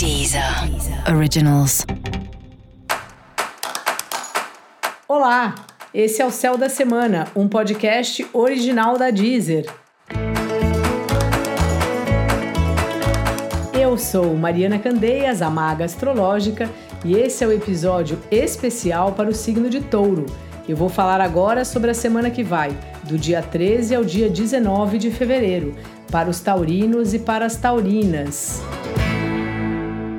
Deezer Originals. Olá, esse é o Céu da Semana, um podcast original da Deezer. Eu sou Mariana Candeias, a maga astrológica, e esse é o episódio especial para o signo de Touro. Eu vou falar agora sobre a semana que vai, do dia 13 ao dia 19 de fevereiro, para os taurinos e para as taurinas.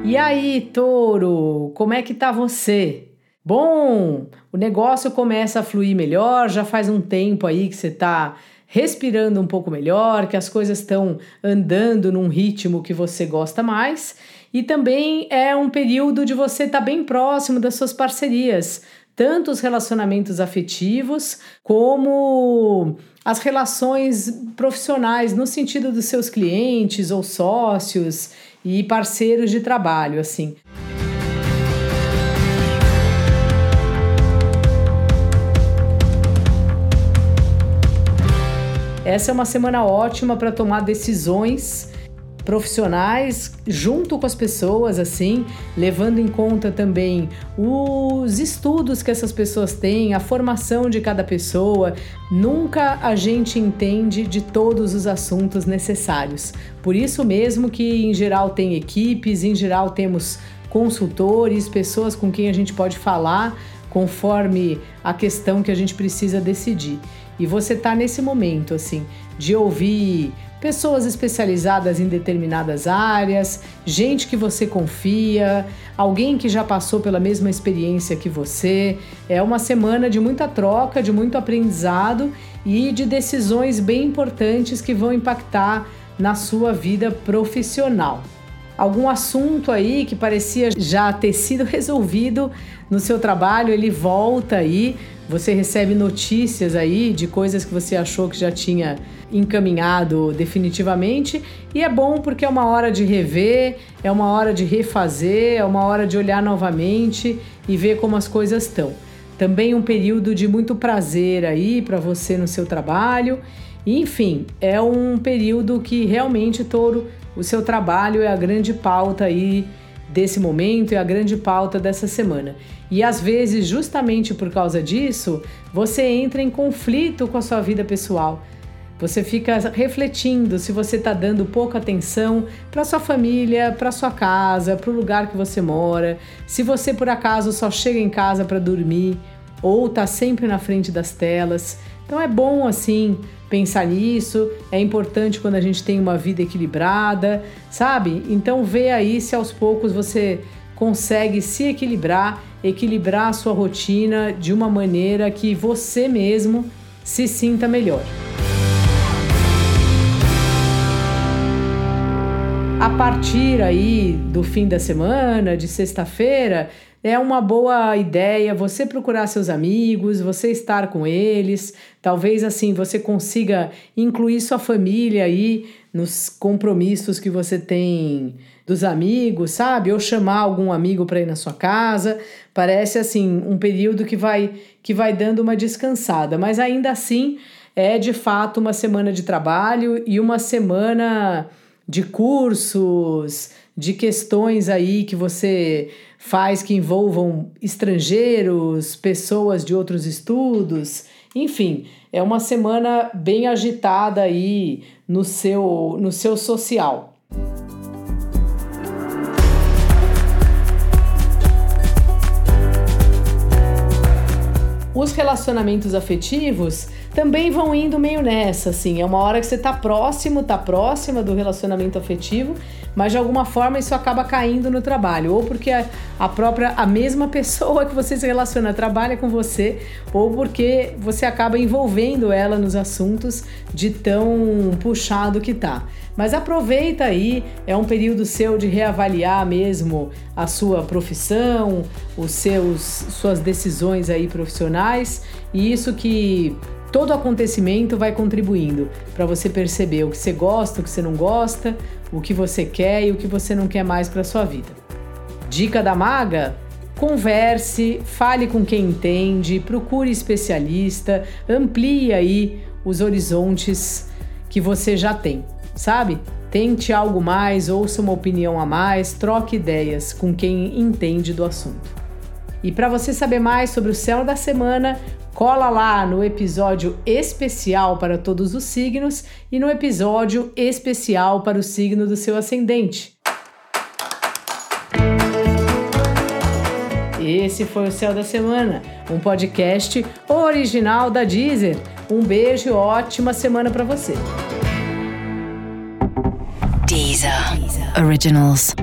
E aí, touro, como é que tá você? Bom, o negócio começa a fluir melhor, já faz um tempo aí que você tá respirando um pouco melhor, que as coisas estão andando num ritmo que você gosta mais, e também é um período de você estar tá bem próximo das suas parcerias, tanto os relacionamentos afetivos como as relações profissionais, no sentido dos seus clientes ou sócios e parceiros de trabalho, assim. Essa é uma semana ótima para tomar decisões profissionais junto com as pessoas, assim, levando em conta também os estudos que essas pessoas têm, a formação de cada pessoa. Nunca a gente entende de todos os assuntos necessários. Por isso mesmo que em geral tem equipes, em geral temos consultores, pessoas com quem a gente pode falar conforme a questão que a gente precisa decidir. E você está nesse momento assim de ouvir pessoas especializadas em determinadas áreas, gente que você confia, alguém que já passou pela mesma experiência que você. É uma semana de muita troca, de muito aprendizado e de decisões bem importantes que vão impactar na sua vida profissional algum assunto aí que parecia já ter sido resolvido no seu trabalho, ele volta aí, você recebe notícias aí de coisas que você achou que já tinha encaminhado definitivamente, e é bom porque é uma hora de rever, é uma hora de refazer, é uma hora de olhar novamente e ver como as coisas estão. Também um período de muito prazer aí para você no seu trabalho. Enfim, é um período que realmente touro o seu trabalho é a grande pauta aí desse momento, é a grande pauta dessa semana. E às vezes, justamente por causa disso, você entra em conflito com a sua vida pessoal. Você fica refletindo se você está dando pouca atenção para sua família, para sua casa, para o lugar que você mora, se você por acaso só chega em casa para dormir ou está sempre na frente das telas. Então é bom assim pensar nisso, é importante quando a gente tem uma vida equilibrada, sabe? Então vê aí se aos poucos você consegue se equilibrar, equilibrar a sua rotina de uma maneira que você mesmo se sinta melhor. A partir aí do fim da semana, de sexta-feira, é uma boa ideia você procurar seus amigos, você estar com eles. Talvez assim você consiga incluir sua família aí nos compromissos que você tem dos amigos, sabe? Ou chamar algum amigo para ir na sua casa. Parece assim um período que vai que vai dando uma descansada, mas ainda assim é de fato uma semana de trabalho e uma semana de cursos, de questões aí que você faz que envolvam estrangeiros, pessoas de outros estudos, enfim, é uma semana bem agitada aí no seu, no seu social. Os relacionamentos afetivos também vão indo meio nessa, assim. É uma hora que você tá próximo, tá próxima do relacionamento afetivo, mas de alguma forma isso acaba caindo no trabalho, ou porque a, própria, a mesma pessoa que você se relaciona trabalha com você, ou porque você acaba envolvendo ela nos assuntos de tão puxado que tá. Mas aproveita aí, é um período seu de reavaliar mesmo a sua profissão, os seus suas decisões aí profissionais, e isso que todo acontecimento vai contribuindo para você perceber o que você gosta, o que você não gosta, o que você quer e o que você não quer mais para sua vida. Dica da maga: converse, fale com quem entende, procure especialista, amplie aí os horizontes que você já tem, sabe? Tente algo mais, ouça uma opinião a mais, troque ideias com quem entende do assunto. E para você saber mais sobre o céu da semana, cola lá no episódio especial para todos os signos e no episódio especial para o signo do seu ascendente. Esse foi o Céu da Semana, um podcast original da Deezer. Um beijo e ótima semana para você. Deezer. Originals.